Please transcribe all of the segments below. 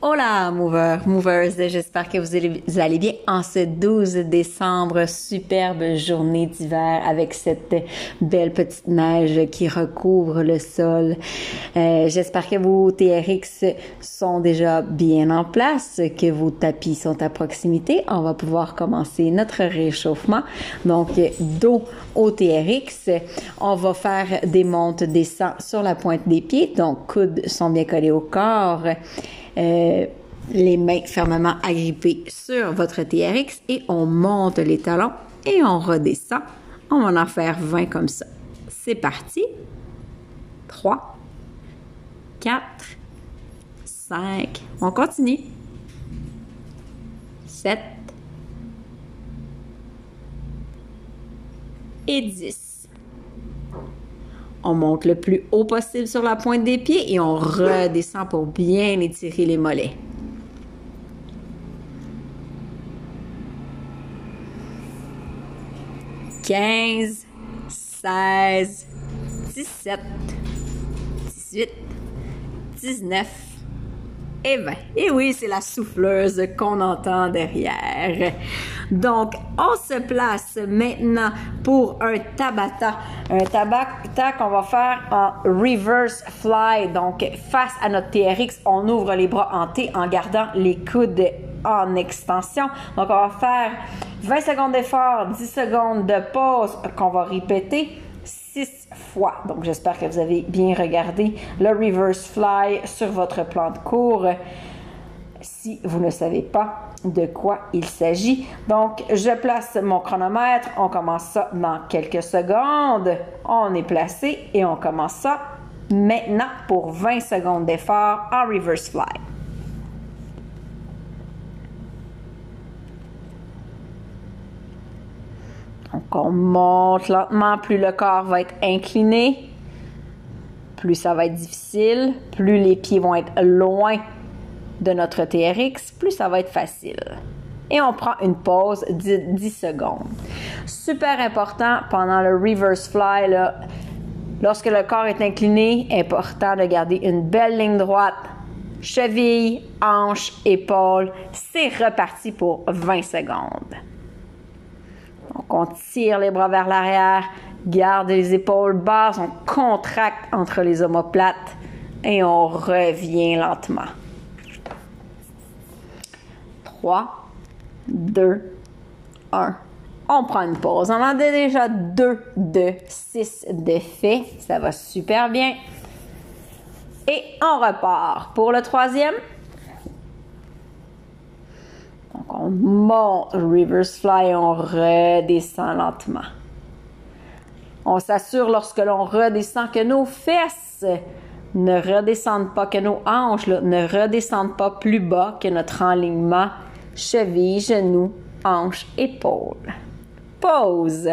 Hola, movers, movers, j'espère que vous allez, bien en ce 12 décembre, superbe journée d'hiver avec cette belle petite neige qui recouvre le sol. Euh, j'espère que vos TRX sont déjà bien en place, que vos tapis sont à proximité. On va pouvoir commencer notre réchauffement. Donc, dos au TRX. On va faire des montes, descends sur la pointe des pieds. Donc, coudes sont bien collés au corps. Euh, les mains fermement agrippées sur votre TRX et on monte les talons et on redescend. On va en faire 20 comme ça. C'est parti. 3, 4, 5. On continue. 7 et 10. On monte le plus haut possible sur la pointe des pieds et on redescend pour bien étirer les mollets. 15, 16, 17, 18, 19 et 20. Et oui, c'est la souffleuse qu'on entend derrière. Donc, on se place maintenant pour un tabata. Un tabata qu'on va faire en reverse fly. Donc, face à notre TRX, on ouvre les bras en T en gardant les coudes en extension. Donc, on va faire 20 secondes d'effort, 10 secondes de pause qu'on va répéter 6 fois. Donc, j'espère que vous avez bien regardé le reverse fly sur votre plan de cours. Si vous ne savez pas de quoi il s'agit. Donc, je place mon chronomètre. On commence ça dans quelques secondes. On est placé et on commence ça maintenant pour 20 secondes d'effort en reverse fly. Donc, on monte lentement, plus le corps va être incliné, plus ça va être difficile, plus les pieds vont être loin de notre TRX, plus ça va être facile. Et on prend une pause de 10 secondes. Super important pendant le reverse fly, lorsque le corps est incliné, important de garder une belle ligne droite. Cheville, hanche, épaule, c'est reparti pour 20 secondes. On tire les bras vers l'arrière, garde les épaules basses, on contracte entre les omoplates et on revient lentement. 3, 2, 1. On prend une pause. On en a déjà 2 de 6 de fait. Ça va super bien. Et on repart. Pour le troisième, on monte, reverse fly, on redescend lentement. On s'assure lorsque l'on redescend que nos fesses ne redescendent pas, que nos hanches ne redescendent pas plus bas que notre enlignement cheville, genou, hanche, épaule. Pause.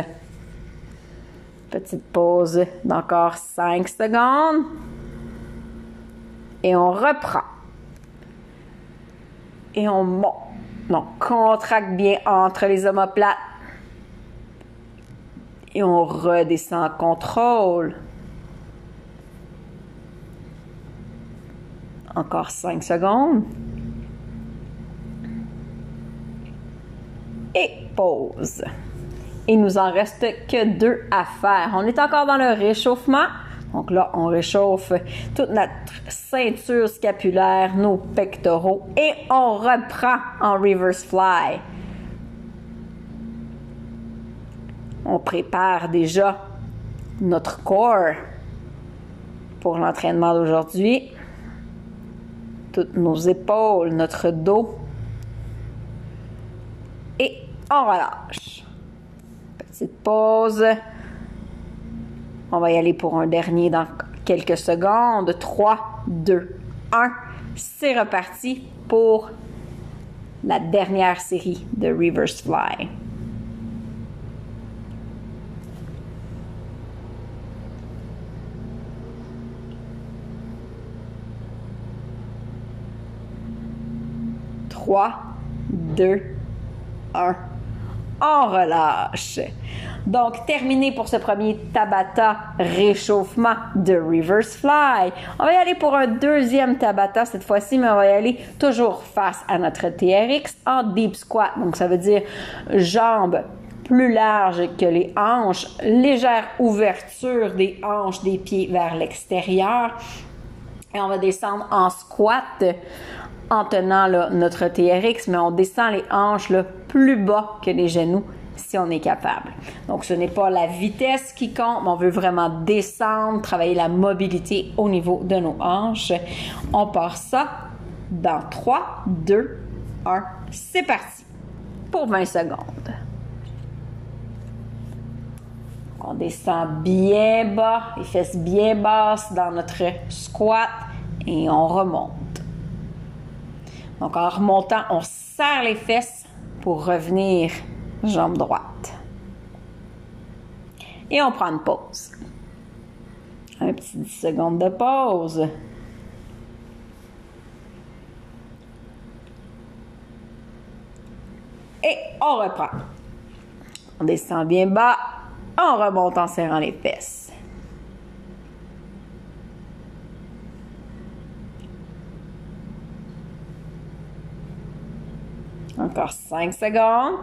Petite pause d'encore 5 secondes. Et on reprend. Et on monte. Donc, contracte bien entre les omoplates. Et on redescend contrôle. Encore 5 secondes. Et pause. Il nous en reste que deux à faire. On est encore dans le réchauffement. Donc là, on réchauffe toute notre ceinture scapulaire, nos pectoraux et on reprend en reverse fly. On prépare déjà notre corps pour l'entraînement d'aujourd'hui. Toutes nos épaules, notre dos. Et on relâche. Petite pause. On va y aller pour un dernier dans quelques secondes. 3, 2, 1. C'est reparti pour la dernière série de Reverse Fly. Trois, deux, un. On relâche. Donc, terminé pour ce premier Tabata réchauffement de reverse fly. On va y aller pour un deuxième Tabata cette fois-ci, mais on va y aller toujours face à notre TRX en deep squat. Donc, ça veut dire jambes plus larges que les hanches, légère ouverture des hanches des pieds vers l'extérieur. Et on va descendre en squat en tenant notre TRX, mais on descend les hanches plus bas que les genoux si on est capable. Donc, ce n'est pas la vitesse qui compte, mais on veut vraiment descendre, travailler la mobilité au niveau de nos hanches. On part ça dans 3, 2, 1. C'est parti pour 20 secondes. On descend bien bas, les fesses bien basses dans notre squat et on remonte. Donc en remontant, on serre les fesses pour revenir jambe droite. Et on prend une pause. Un petit 10 secondes de pause. Et on reprend. On descend bien bas. On remonte en serrant les fesses. Encore 5 secondes.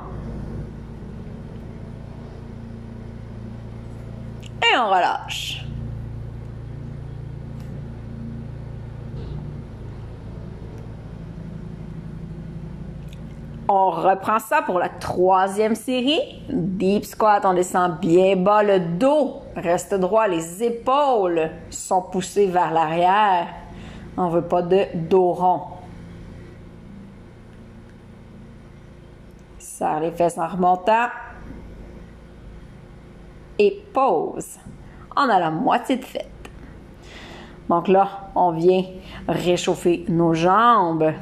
Et on relâche. On reprend ça pour la troisième série. Deep squat, on descend bien bas, le dos reste droit, les épaules sont poussées vers l'arrière. On veut pas de dos rond. Les fesses en remontant. Et pause. On a la moitié de fête. Donc là, on vient réchauffer nos jambes,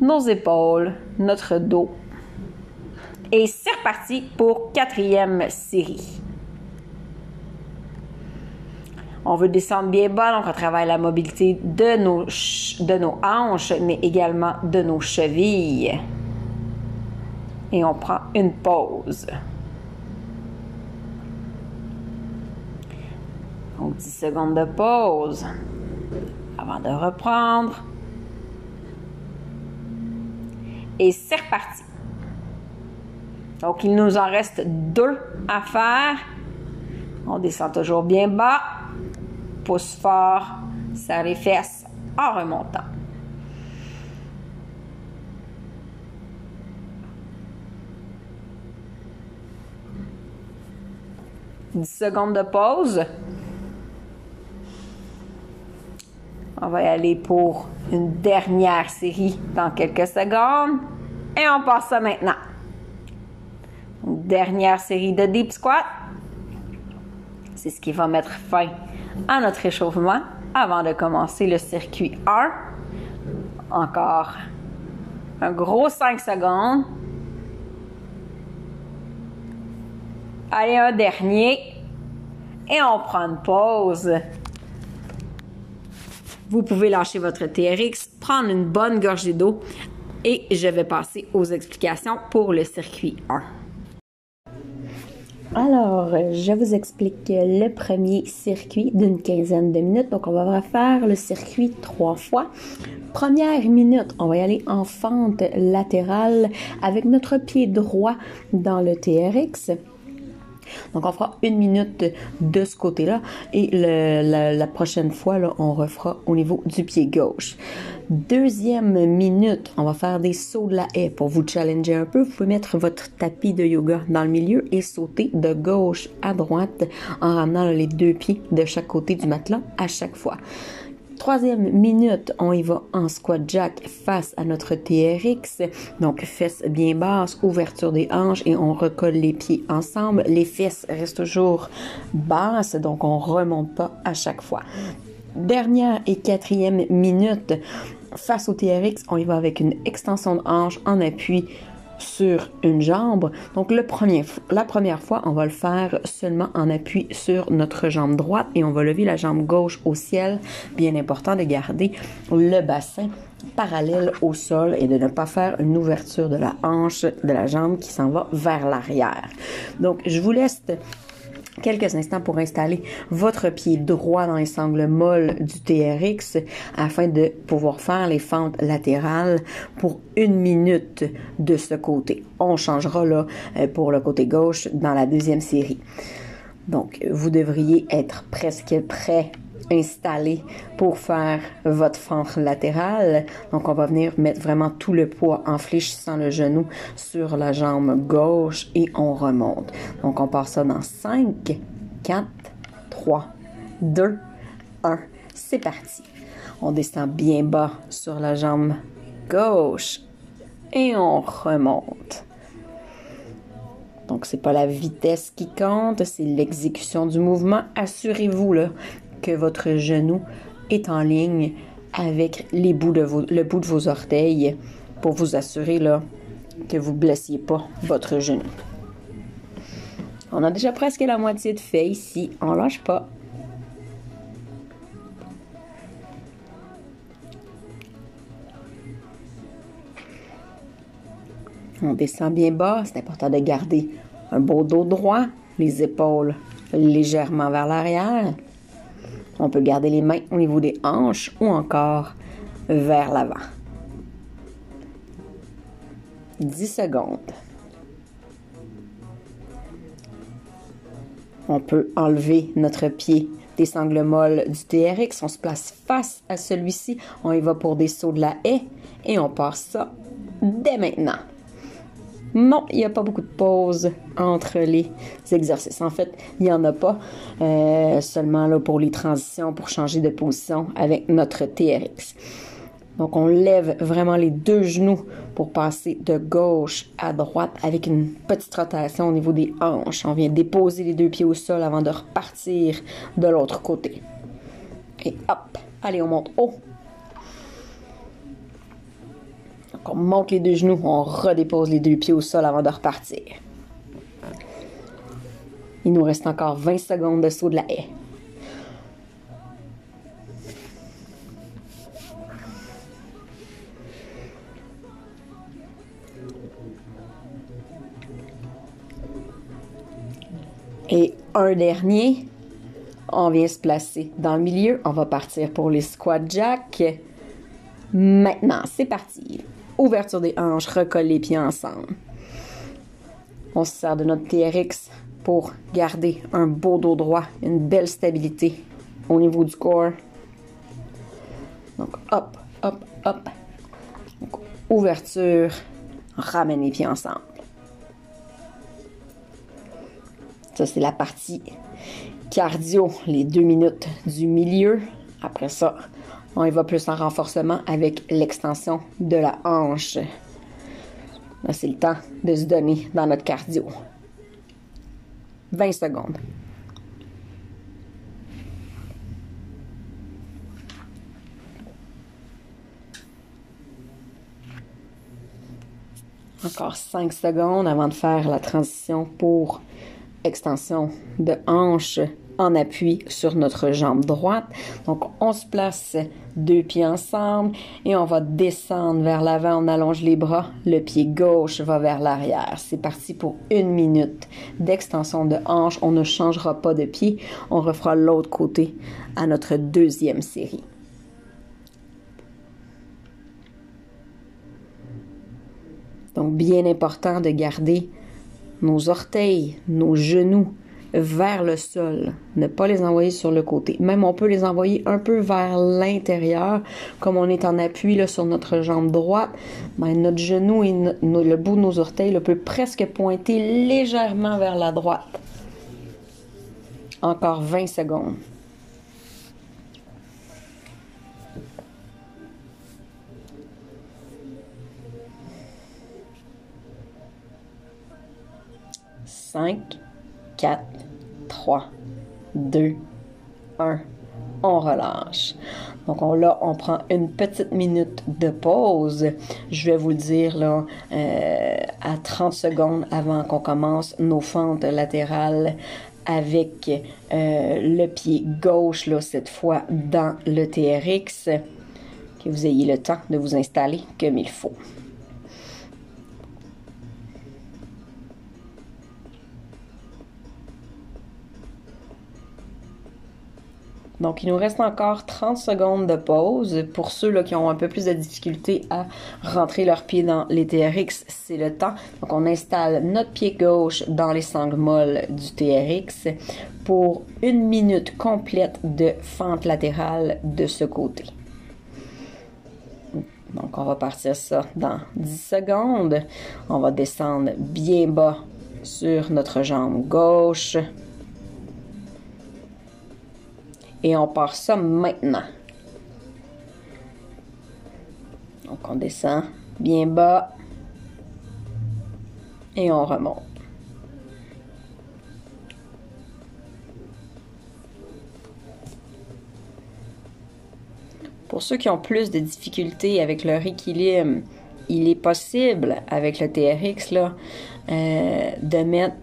nos épaules, notre dos. Et c'est reparti pour quatrième série. On veut descendre bien bas, donc on travaille la mobilité de nos, de nos hanches, mais également de nos chevilles. Et on prend une pause. Donc 10 secondes de pause avant de reprendre. Et c'est reparti. Donc, il nous en reste deux à faire. On descend toujours bien bas. Pousse fort. Serre les fesses en remontant. Dix secondes de pause. On va y aller pour une dernière série dans quelques secondes. Et on passe ça maintenant. dernière série de deep squat. C'est ce qui va mettre fin à notre échauffement avant de commencer le circuit 1. Encore un gros 5 secondes. Allez, un dernier. Et on prend une pause. Vous pouvez lâcher votre TRX, prendre une bonne gorgée d'eau et je vais passer aux explications pour le circuit 1. Alors, je vous explique le premier circuit d'une quinzaine de minutes. Donc, on va faire le circuit trois fois. Première minute, on va y aller en fente latérale avec notre pied droit dans le TRX. Donc, on fera une minute de ce côté-là et la, prochaine fois, on refera au niveau du pied gauche. Deuxième minute, on va faire des sauts de la haie pour vous challenger un peu. Vous pouvez mettre votre tapis de yoga dans le milieu et sauter de gauche à droite en ramenant les deux pieds de chaque côté du matelas à chaque fois. Troisième minute, on y va en squat jack face à notre TRX. Donc, fesses bien basses, ouverture des hanches et on recolle les pieds ensemble. Les fesses restent toujours basses, donc on remonte pas à chaque fois. Dernière et quatrième minute, face au TRX, on y va avec une extension de hanche en appui sur une jambe. Donc la première fois, on va le faire seulement en appui sur notre jambe droite et on va lever la jambe gauche au ciel. Bien important de garder le bassin parallèle au sol et de ne pas faire une ouverture de la hanche de la jambe qui s'en va vers l'arrière. Donc je vous laisse quelques instants pour installer votre pied droit dans les sangles molles du TRX afin de pouvoir faire les fentes latérales pour une minute de ce côté. On changera là euh, pour le côté gauche dans la deuxième série. Donc, vous devriez être presque prêt installé pour faire votre fente latérale. Donc, on va venir mettre vraiment tout le poids en fléchissant le genou sur la jambe gauche et on remonte. Donc, on part ça dans 5, 4, 3, 2, 1. C'est parti. On descend bien bas sur la jambe gauche et on remonte. Donc, c'est pas la vitesse qui compte, c'est l'exécution du mouvement. Assurez-vous là, que votre genou est en ligne avec le bout de vos orteils pour vous assurer là, que vous ne blessiez pas votre genou. On a déjà presque la moitié de fait ici. On lâche pas. On descend bien bas. C'est important de garder un beau dos droit, les épaules légèrement vers l'arrière. On peut garder les mains au niveau des hanches ou encore vers l'avant. 10 secondes. On peut enlever notre pied des sangles molles du TRX. On se place face à celui-ci. On y va pour des sauts de la haie et on passe ça dès maintenant. Non, il n'y a pas beaucoup de pauses entre les exercices. En fait, il n'y en a pas. Euh, seulement là pour les transitions, pour changer de position avec notre TRX. Donc, on lève vraiment les deux genoux pour passer de gauche à droite avec une petite rotation au niveau des hanches. On vient déposer les deux pieds au sol avant de repartir de l'autre côté. Et hop, allez, on monte haut. On monte les deux genoux, on redépose les deux pieds au sol avant de repartir. Il nous reste encore 20 secondes de saut de la haie. Et un dernier, on vient se placer dans le milieu. On va partir pour les squat jacks. Maintenant, c'est parti ouverture des hanches, recolle les pieds ensemble. On se sert de notre TRX pour garder un beau dos droit, une belle stabilité au niveau du corps. Donc, hop, hop, hop. ouverture, ramène les pieds ensemble. Ça, c'est la partie cardio, les deux minutes du milieu. Après ça, on y va plus en renforcement avec l'extension de la hanche. C'est le temps de se donner dans notre cardio. 20 secondes. Encore 5 secondes avant de faire la transition pour extension de hanche en appui sur notre jambe droite. Donc, on se place deux pieds ensemble et on va descendre vers l'avant. On allonge les bras. Le pied gauche va vers l'arrière. C'est parti pour une minute d'extension de hanche. On ne changera pas de pied. On refera l'autre côté à notre deuxième série. Donc, bien important de garder nos orteils, nos genoux, vers le sol, ne pas les envoyer sur le côté. Même on peut les envoyer un peu vers l'intérieur, comme on est en appui là, sur notre jambe droite. Ben, notre genou et le bout de nos orteils peut presque pointer légèrement vers la droite. Encore 20 secondes. Cinq, quatre, 3, 2, 1. On relâche. Donc on, là, on prend une petite minute de pause. Je vais vous le dire là, euh, à 30 secondes avant qu'on commence nos fentes latérales avec euh, le pied gauche, là, cette fois dans le TRX, que vous ayez le temps de vous installer comme il faut. Donc, il nous reste encore 30 secondes de pause. Pour ceux là, qui ont un peu plus de difficulté à rentrer leurs pieds dans les TRX, c'est le temps. Donc, on installe notre pied gauche dans les sangles molles du TRX pour une minute complète de fente latérale de ce côté. Donc, on va partir ça dans 10 secondes. On va descendre bien bas sur notre jambe gauche. Et on part ça maintenant. Donc on descend bien bas. Et on remonte. Pour ceux qui ont plus de difficultés avec leur équilibre, il est possible avec le TRX là, euh, de mettre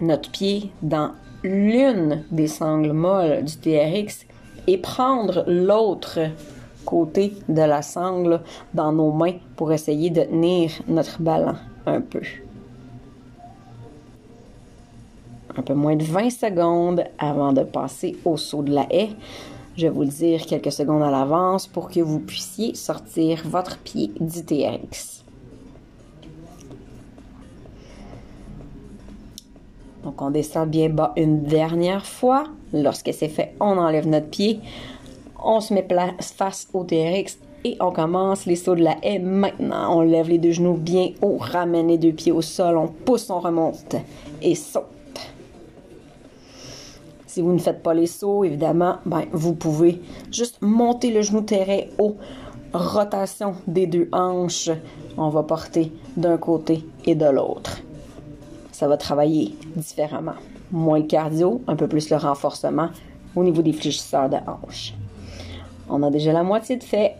notre pied dans l'une des sangles molles du TRX et prendre l'autre côté de la sangle dans nos mains pour essayer de tenir notre ballon un peu. Un peu moins de 20 secondes avant de passer au saut de la haie. Je vais vous le dire quelques secondes à l'avance pour que vous puissiez sortir votre pied du TRX. Donc on descend bien bas une dernière fois. Lorsque c'est fait, on enlève notre pied. On se met place face au TRX et on commence les sauts de la haie maintenant. On lève les deux genoux bien haut, ramène les deux pieds au sol, on pousse, on remonte et saute. Si vous ne faites pas les sauts, évidemment, ben, vous pouvez juste monter le genou terrain haut. Rotation des deux hanches. On va porter d'un côté et de l'autre ça va travailler différemment. Moins le cardio, un peu plus le renforcement au niveau des fléchisseurs de hanches. On a déjà la moitié de fait.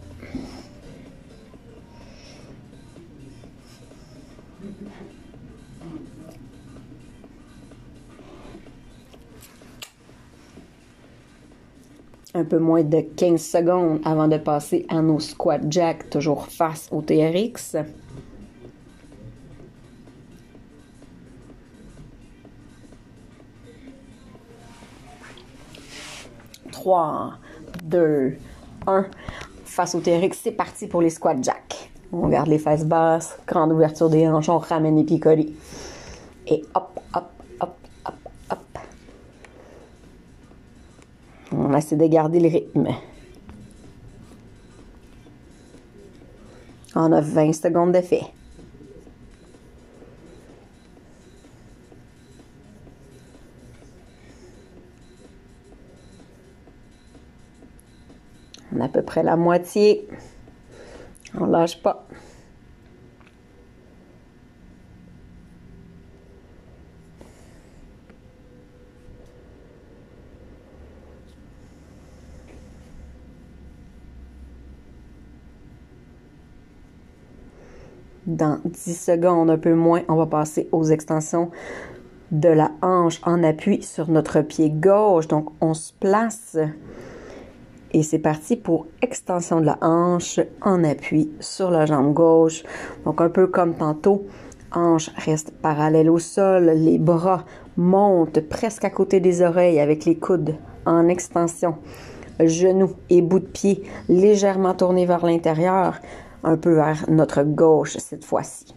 un peu moins de 15 secondes avant de passer à nos squat jack, toujours face au TRX. 3, 2, 1. Face au TRX, c'est parti pour les squat jack. On garde les fesses basses, grande ouverture des hanches, on ramène les pieds. Et hop, hop, hop, hop, hop. On essaie de garder le rythme. On a 20 secondes d'effet. On la moitié. On lâche pas. Dans 10 secondes, un peu moins, on va passer aux extensions de la hanche en appui sur notre pied gauche. Donc, on se place et c'est parti pour extension de la hanche en appui sur la jambe gauche. Donc un peu comme tantôt, hanche reste parallèle au sol, les bras montent presque à côté des oreilles avec les coudes en extension. Genoux et bout de pied légèrement tournés vers l'intérieur, un peu vers notre gauche cette fois-ci.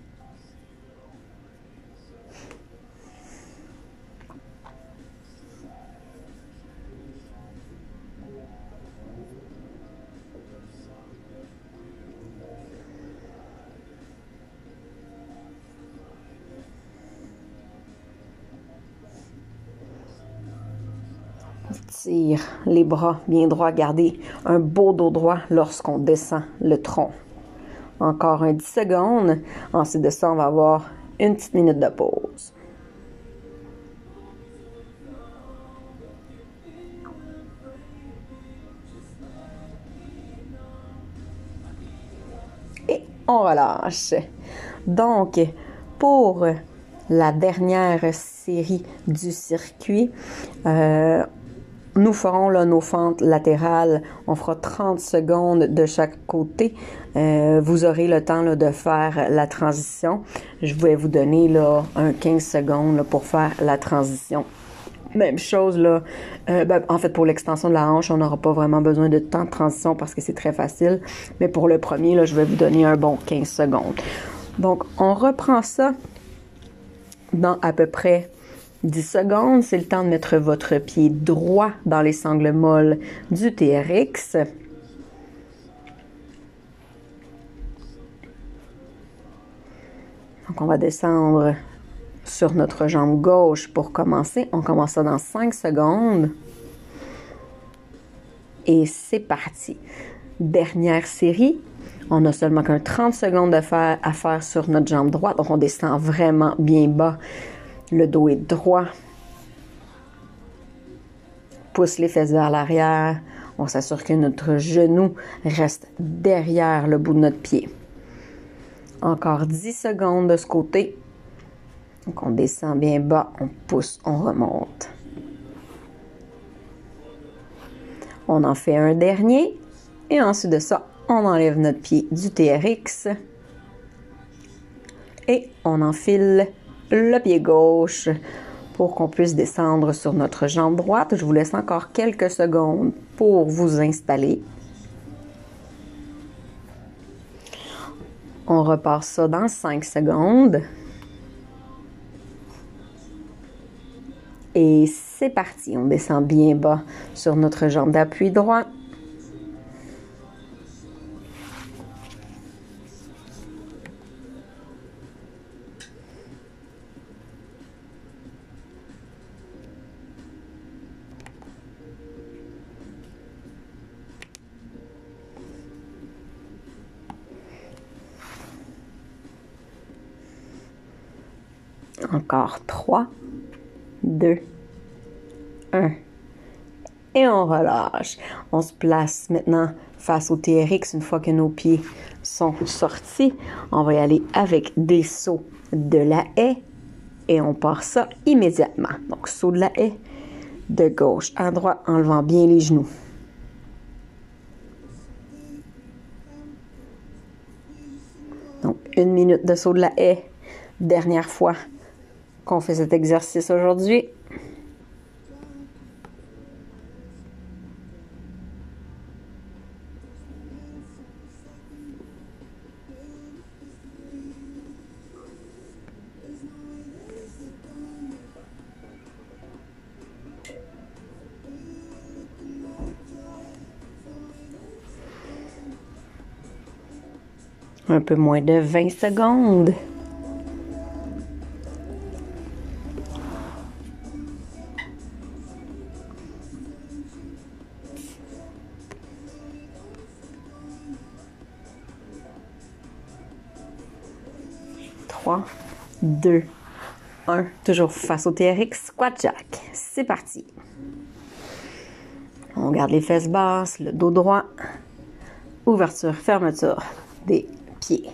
Les bras bien droits, garder un beau dos droit lorsqu'on descend le tronc. Encore un 10 secondes. Ensuite de ça, on va avoir une petite minute de pause. Et on relâche. Donc, pour la dernière série du circuit, euh, nous ferons nos fentes latérales. On fera 30 secondes de chaque côté. Euh, vous aurez le temps de faire la transition. Je vais vous donner un 15 secondes pour faire la transition. Même chose là. Euh, ben, en fait, pour l'extension de la hanche, on n'aura pas vraiment besoin de temps de transition parce que c'est très facile. Mais pour le premier, je vais vous donner un bon 15 secondes. Donc, on reprend ça dans à peu près 10 secondes. C'est le temps de mettre votre pied droit dans les sangles molles du TRX. Donc, on va descendre sur notre jambe gauche pour commencer. On commence ça dans 5 secondes. Et c'est parti. Dernière série. On a seulement qu'un 30 secondes à faire sur notre jambe droite. Donc, on descend vraiment bien bas. Le dos est droit. Pousse les fesses vers l'arrière. On s'assure que notre genou reste derrière le bout de notre pied. Encore 10 secondes de ce côté. Donc on descend bien bas, on pousse, on remonte. On en fait un dernier et ensuite de ça, on enlève notre pied du TRX et on enfile le pied gauche pour qu'on puisse descendre sur notre jambe droite. Je vous laisse encore quelques secondes pour vous installer. On repart ça dans 5 secondes. Et c'est parti, on descend bien bas sur notre jambe d'appui droit. Encore 3, 2, 1. Et on relâche. On se place maintenant face au TRX une fois que nos pieds sont sortis. On va y aller avec des sauts de la haie et on part ça immédiatement. Donc saut de la haie de gauche à droite en levant bien les genoux. Donc une minute de saut de la haie. Dernière fois qu'on fait cet exercice aujourd'hui. Un peu moins de 20 secondes. 1, toujours face au TRX, squat jack. C'est parti. On garde les fesses basses, le dos droit. Ouverture, fermeture des pieds.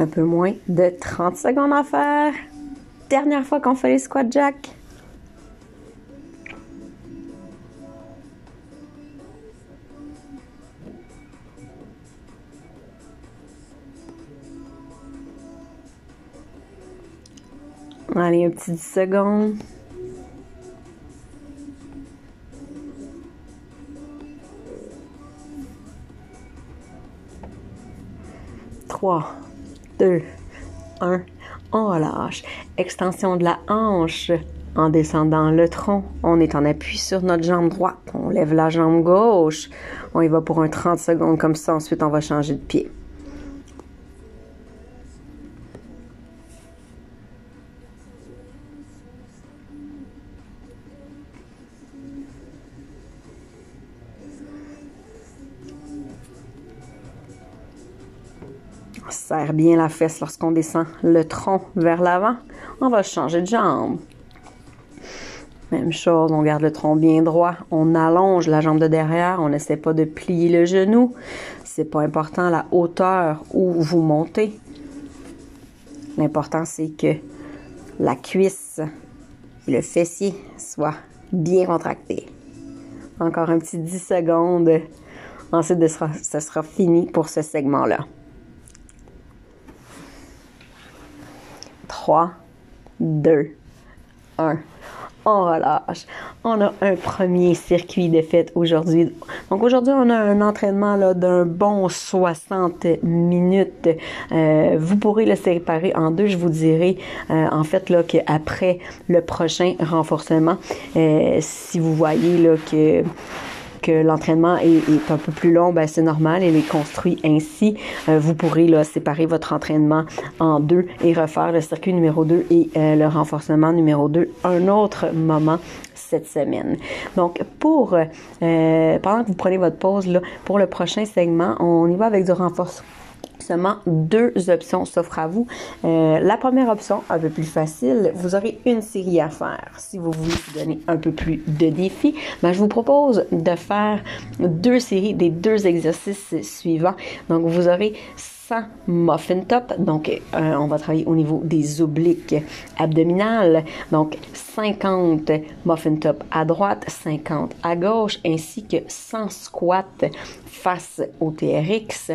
Un peu moins de 30 secondes à faire. Dernière fois qu'on fait les squat jack. Allez, un petit 10 secondes. Trois, deux, un. On relâche. Extension de la hanche en descendant le tronc. On est en appui sur notre jambe droite. On lève la jambe gauche. On y va pour un 30 secondes comme ça. Ensuite, on va changer de pied. La fesse lorsqu'on descend le tronc vers l'avant. On va changer de jambe. Même chose, on garde le tronc bien droit, on allonge la jambe de derrière, on n'essaie pas de plier le genou. C'est pas important la hauteur où vous montez. L'important c'est que la cuisse et le fessier soient bien contractés. Encore un petit 10 secondes. Ensuite, ce sera fini pour ce segment-là. 3, 2, 1 on relâche. On a un premier circuit de fête aujourd'hui. Donc aujourd'hui, on a un entraînement d'un bon 60 minutes. Euh, vous pourrez le séparer en deux. Je vous dirai euh, en fait qu'après le prochain renforcement, euh, si vous voyez là que que l'entraînement est, un peu plus long, ben c'est normal, il est construit ainsi. Euh, vous pourrez là, séparer votre entraînement en deux et refaire le circuit numéro 2 et euh, le renforcement numéro 2 un autre moment cette semaine. Donc, pour, euh, pendant que vous prenez votre pause, là, pour le prochain segment, on y va avec du renforcement deux options s'offrent à vous. Euh, la première option, un peu plus facile, vous aurez une série à faire. Si vous voulez vous donner un peu plus de défis, ben, je vous propose de faire deux séries des deux exercices suivants. Donc, vous aurez muffin top. Donc, euh, on va travailler au niveau des obliques abdominales. Donc, 50 muffin top à droite, 50 à gauche, ainsi que 100 squats face au TRX.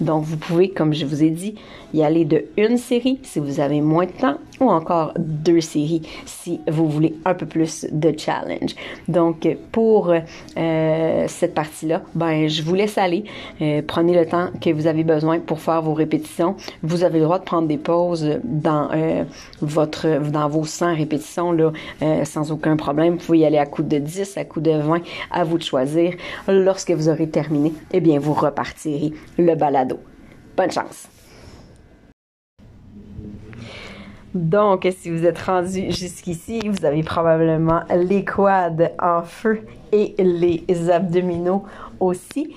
Donc, vous pouvez, comme je vous ai dit, y aller de une série si vous avez moins de temps ou encore deux séries si vous voulez un peu plus de challenge. Donc, pour euh, cette partie-là, ben, je vous laisse aller. Euh, prenez le temps que vous avez besoin pour vos répétitions. Vous avez le droit de prendre des pauses dans euh, votre, dans vos 100 répétitions là, sans aucun problème. Vous pouvez y aller à coup de 10, à coup de 20, à vous de choisir. Lorsque vous aurez terminé, eh bien, vous repartirez le balado. Bonne chance! Donc, si vous êtes rendu jusqu'ici, vous avez probablement les quads en feu et les abdominaux aussi.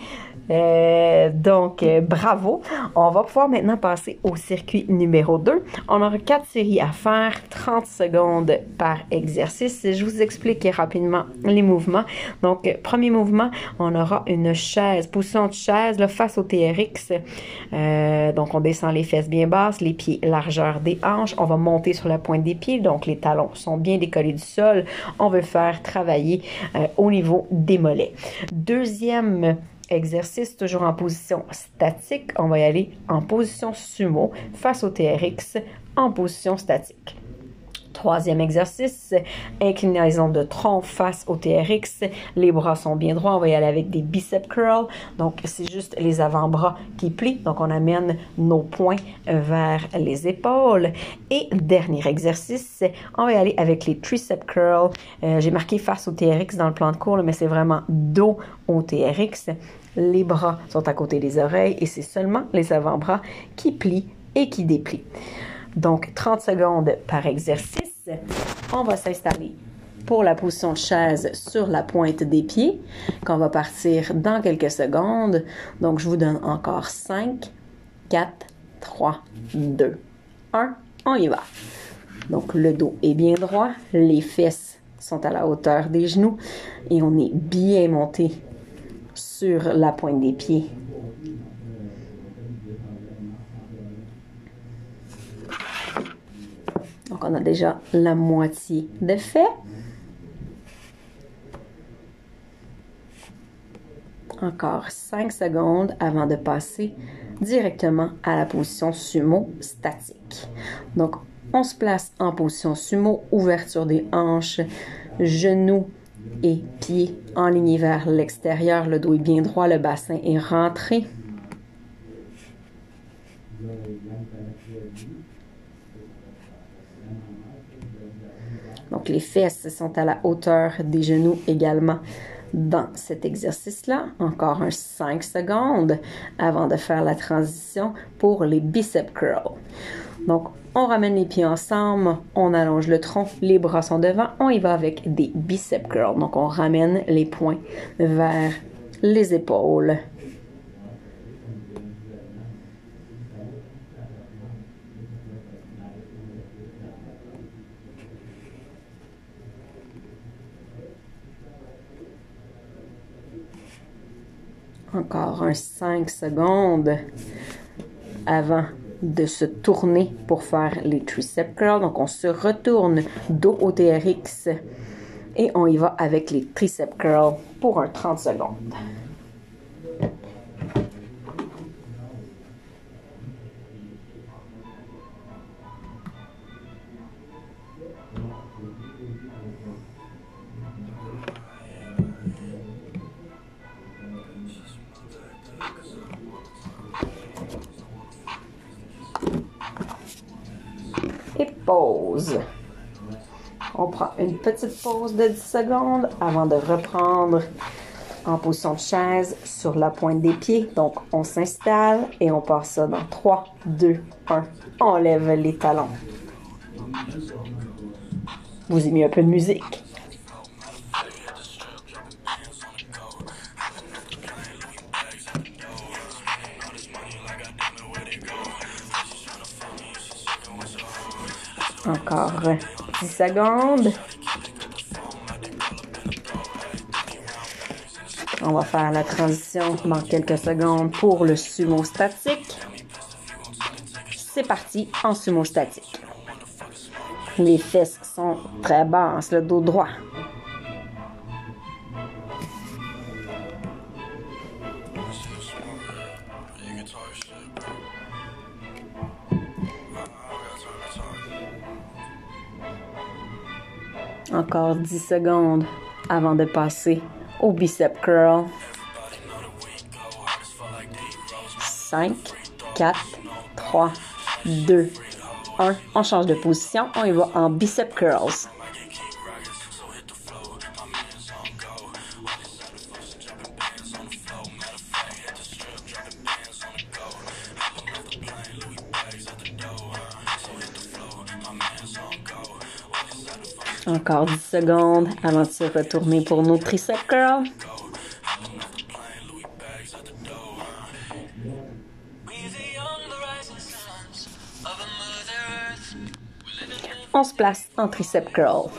Euh, donc, euh, bravo. On va pouvoir maintenant passer au circuit numéro 2. On aura quatre séries à faire, 30 secondes par exercice. Je vous explique rapidement les mouvements. Donc, premier mouvement, on aura une chaise, position de chaise là, face au TRX. Euh, donc, on descend les fesses bien basses, les pieds largeur des hanches. On va monter sur la pointe des pieds, donc les talons sont bien décollés du sol. On veut faire travailler au niveau des mollets. Deuxième exercice toujours en position statique. On va y aller en position sumo face au TRX en position statique. Troisième exercice, inclinaison de tronc face au TRX. Les bras sont bien droits. On va y aller avec des biceps curls. Donc, c'est juste les avant-bras qui plient. Donc, on amène nos poings vers les épaules. Et dernier exercice, on va y aller avec les triceps curls. Euh, j'ai marqué face au TRX dans le plan de cours, mais c'est vraiment dos au TRX. Les bras sont à côté des oreilles et c'est seulement les avant-bras qui plient et qui déplient. Donc, 30 secondes par exercice. On va s'installer pour la position de chaise sur la pointe des pieds, qu'on va partir dans quelques secondes. Donc, je vous donne encore 5, 4, 3, 2, 1. On y va. Donc, le dos est bien droit, les fesses sont à la hauteur des genoux et on est bien monté la pointe des pieds. Donc on a déjà la moitié de fait. Encore 5 secondes avant de passer directement à la position sumo statique. Donc on se place en position sumo, ouverture des hanches, genoux et pieds ligne vers l'extérieur. Le dos est bien droit, le bassin est rentré. Donc les fesses sont à la hauteur des genoux également dans cet exercice-là. Encore un 5 secondes avant de faire la transition pour les biceps curls. Donc, on ramène les pieds ensemble, on allonge le tronc, les bras sont devant, on y va avec des biceps curls. Donc, on ramène les poings vers les épaules. Encore un 5 secondes avant de se tourner pour faire les tricep curls. Donc, on se retourne dos au TRX et on y va avec les tricep curls pour un 30 secondes. Pause. On prend une petite pause de 10 secondes avant de reprendre en position de chaise sur la pointe des pieds. Donc, on s'installe et on part ça dans 3, 2, 1. On lève les talons. Vous aimez un peu de musique? Encore 10 secondes. On va faire la transition dans quelques secondes pour le sumo statique. C'est parti en sumo statique. Les fesses sont très basses, le dos droit. Encore 10 secondes avant de passer au bicep curl. 5, 4, 3, 2, 1. On change de position. On y va en bicep curls. Encore 10 secondes avant de se retourner pour nos triceps curls. On se place en triceps curl.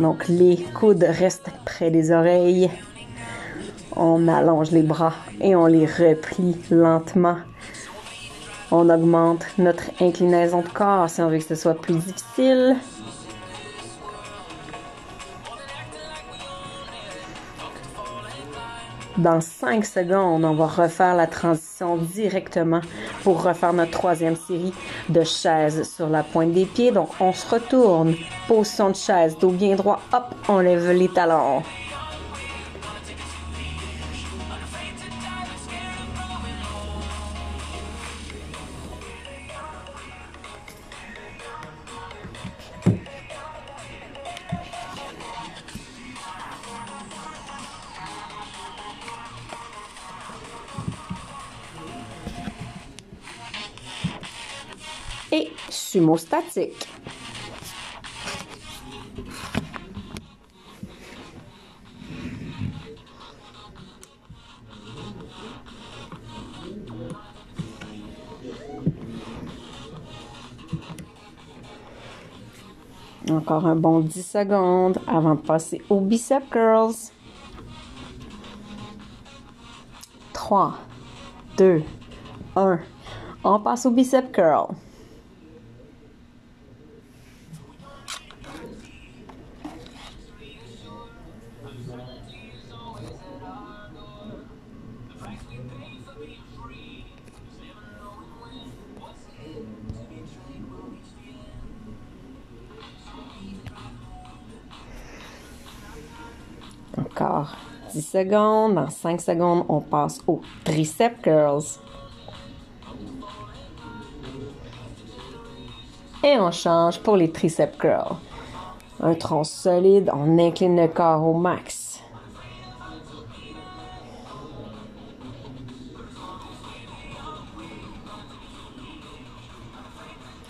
Donc les coudes restent près des oreilles. On allonge les bras et on les replie lentement. On augmente notre inclinaison de corps si on veut que ce soit plus difficile. Dans 5 secondes, on va refaire la transition directement pour refaire notre troisième série de chaises sur la pointe des pieds. Donc, on se retourne, position de chaise, dos bien droit, hop, on lève les talons. Et sumo statique. Encore un bon 10 secondes avant de passer au bicep curls. 3, 2, 1. On passe au bicep curl. Dans 5 secondes, on passe au tricep curls. Et on change pour les triceps curls. Un tronc solide, on incline le corps au max.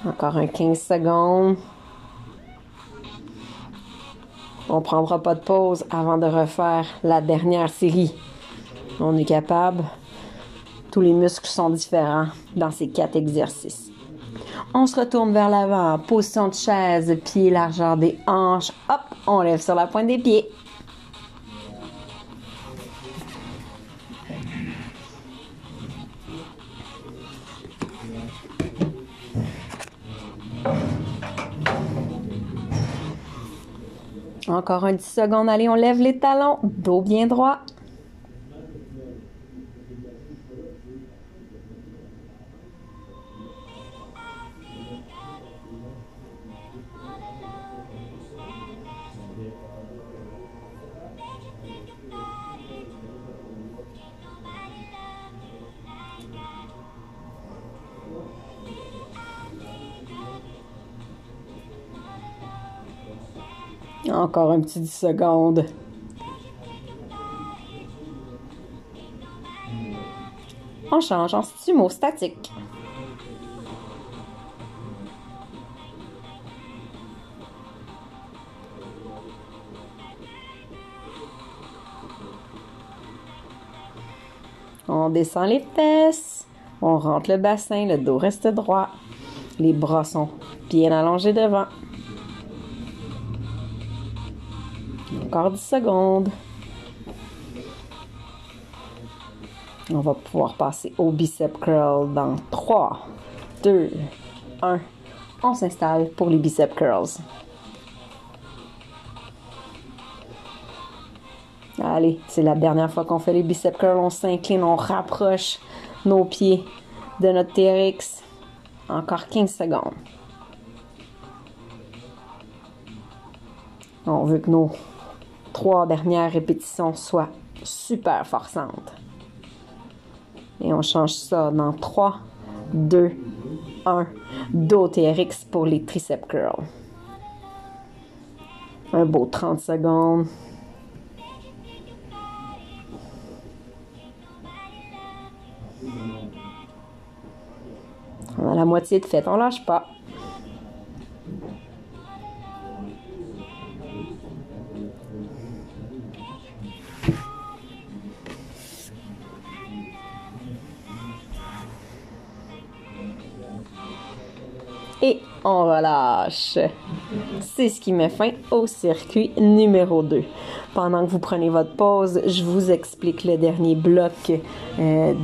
Encore un 15 secondes. On prendra pas de pause avant de refaire la dernière série. On est capable. Tous les muscles sont différents dans ces quatre exercices. On se retourne vers l'avant, position de chaise, pied largeur des hanches. Hop, on lève sur la pointe des pieds. Encore un 10 secondes. Allez, on lève les talons. Dos bien droit. Encore un petit 10 secondes. On change en sumo statique. On descend les fesses. On rentre le bassin, le dos reste droit. Les bras sont bien allongés devant. Encore 10 secondes. On va pouvoir passer au bicep curl dans 3, 2, 1. On s'installe pour les bicep curls. Allez, c'est la dernière fois qu'on fait les bicep curls. On s'incline, on rapproche nos pieds de notre TRX. Encore 15 secondes. On veut que nos trois dernières répétitions soient super forçantes. Et on change ça dans 3, 2, 1. Do TRX pour les triceps curls. Un beau 30 secondes. On a la moitié de fait, on lâche pas. Et on relâche. C'est ce qui met fin au circuit numéro 2. Pendant que vous prenez votre pause, je vous explique le dernier bloc euh,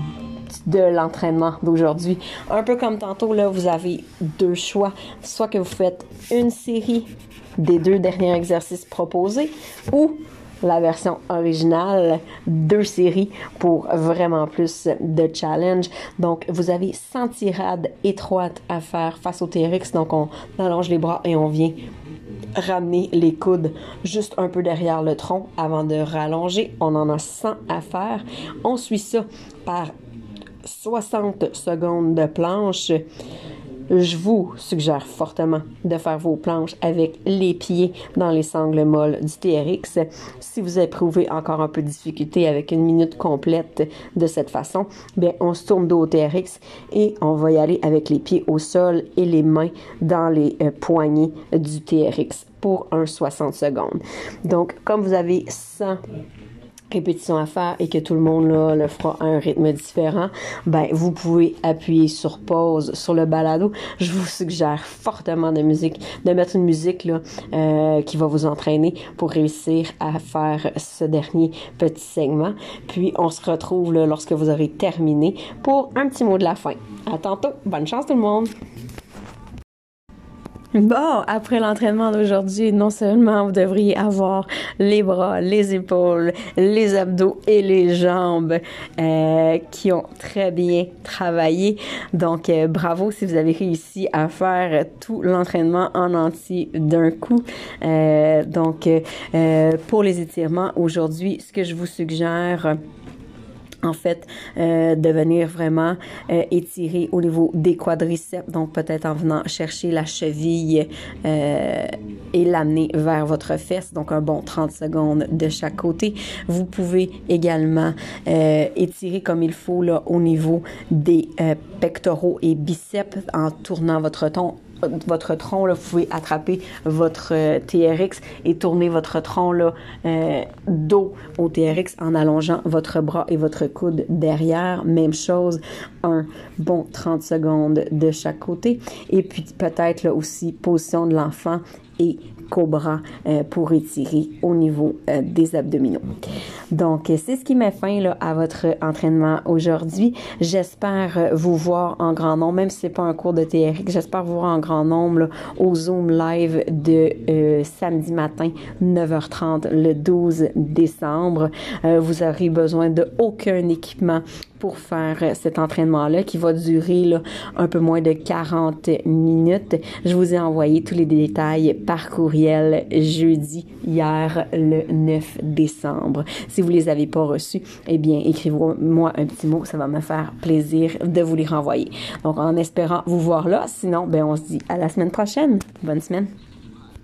de l'entraînement d'aujourd'hui. Un peu comme tantôt, là, vous avez deux choix. Soit que vous faites une série des deux derniers exercices proposés ou la version originale, deux séries pour vraiment plus de challenge. Donc, vous avez 100 tirades étroites à faire face au TRX. Donc, on allonge les bras et on vient ramener les coudes juste un peu derrière le tronc avant de rallonger. On en a 100 à faire. On suit ça par 60 secondes de planche je vous suggère fortement de faire vos planches avec les pieds dans les sangles molles du TRX. Si vous éprouvez encore un peu de difficulté avec une minute complète de cette façon, bien, on se tourne dos au TRX et on va y aller avec les pieds au sol et les mains dans les euh, poignées du TRX pour un 60 secondes. Donc, comme vous avez 100 répétition à faire et que tout le monde là, le fera à un rythme différent, ben vous pouvez appuyer sur pause sur le balado. Je vous suggère fortement de musique, de mettre une musique là euh, qui va vous entraîner pour réussir à faire ce dernier petit segment. Puis on se retrouve là, lorsque vous aurez terminé pour un petit mot de la fin. À tantôt, bonne chance tout le monde. Bon, après l'entraînement d'aujourd'hui, non seulement vous devriez avoir les bras, les épaules, les abdos et les jambes euh, qui ont très bien travaillé. Donc, euh, bravo si vous avez réussi à faire tout l'entraînement en entier d'un coup. Euh, donc, pour les étirements, aujourd'hui, ce que je vous suggère, en fait, euh, de venir vraiment euh, étirer au niveau des quadriceps, donc peut-être en venant chercher la cheville euh, et l'amener vers votre fesse, donc un bon 30 secondes de chaque côté. Vous pouvez également euh, étirer comme il faut là au niveau des euh, pectoraux et biceps en tournant votre ton votre tronc, vous pouvez attraper votre euh, TRX et tourner votre tronc là, euh, dos au TRX en allongeant votre bras et votre coude derrière. Même chose, un bon 30 secondes de chaque côté. Et puis peut-être là aussi position de l'enfant et cobra pour étirer au niveau des abdominaux. Donc, c'est ce qui met fin là, à votre entraînement aujourd'hui. J'espère vous voir en grand nombre, même si c'est pas un cours de TRX, j'espère vous voir en grand nombre au Zoom live de samedi matin 9h30 le 12 décembre. vous aurez besoin de aucun équipement pour faire euh, cet entraînement-là qui va durer là, un peu moins de 40 minutes. Je vous ai envoyé tous les détails par jeudi, hier, le 9 décembre. Si vous les avez pas reçus, eh bien, écrivez-moi un petit mot. Ça va me faire plaisir de vous les renvoyer. Donc, en espérant vous voir là. Sinon, ben, on se dit à la semaine prochaine. Bonne semaine.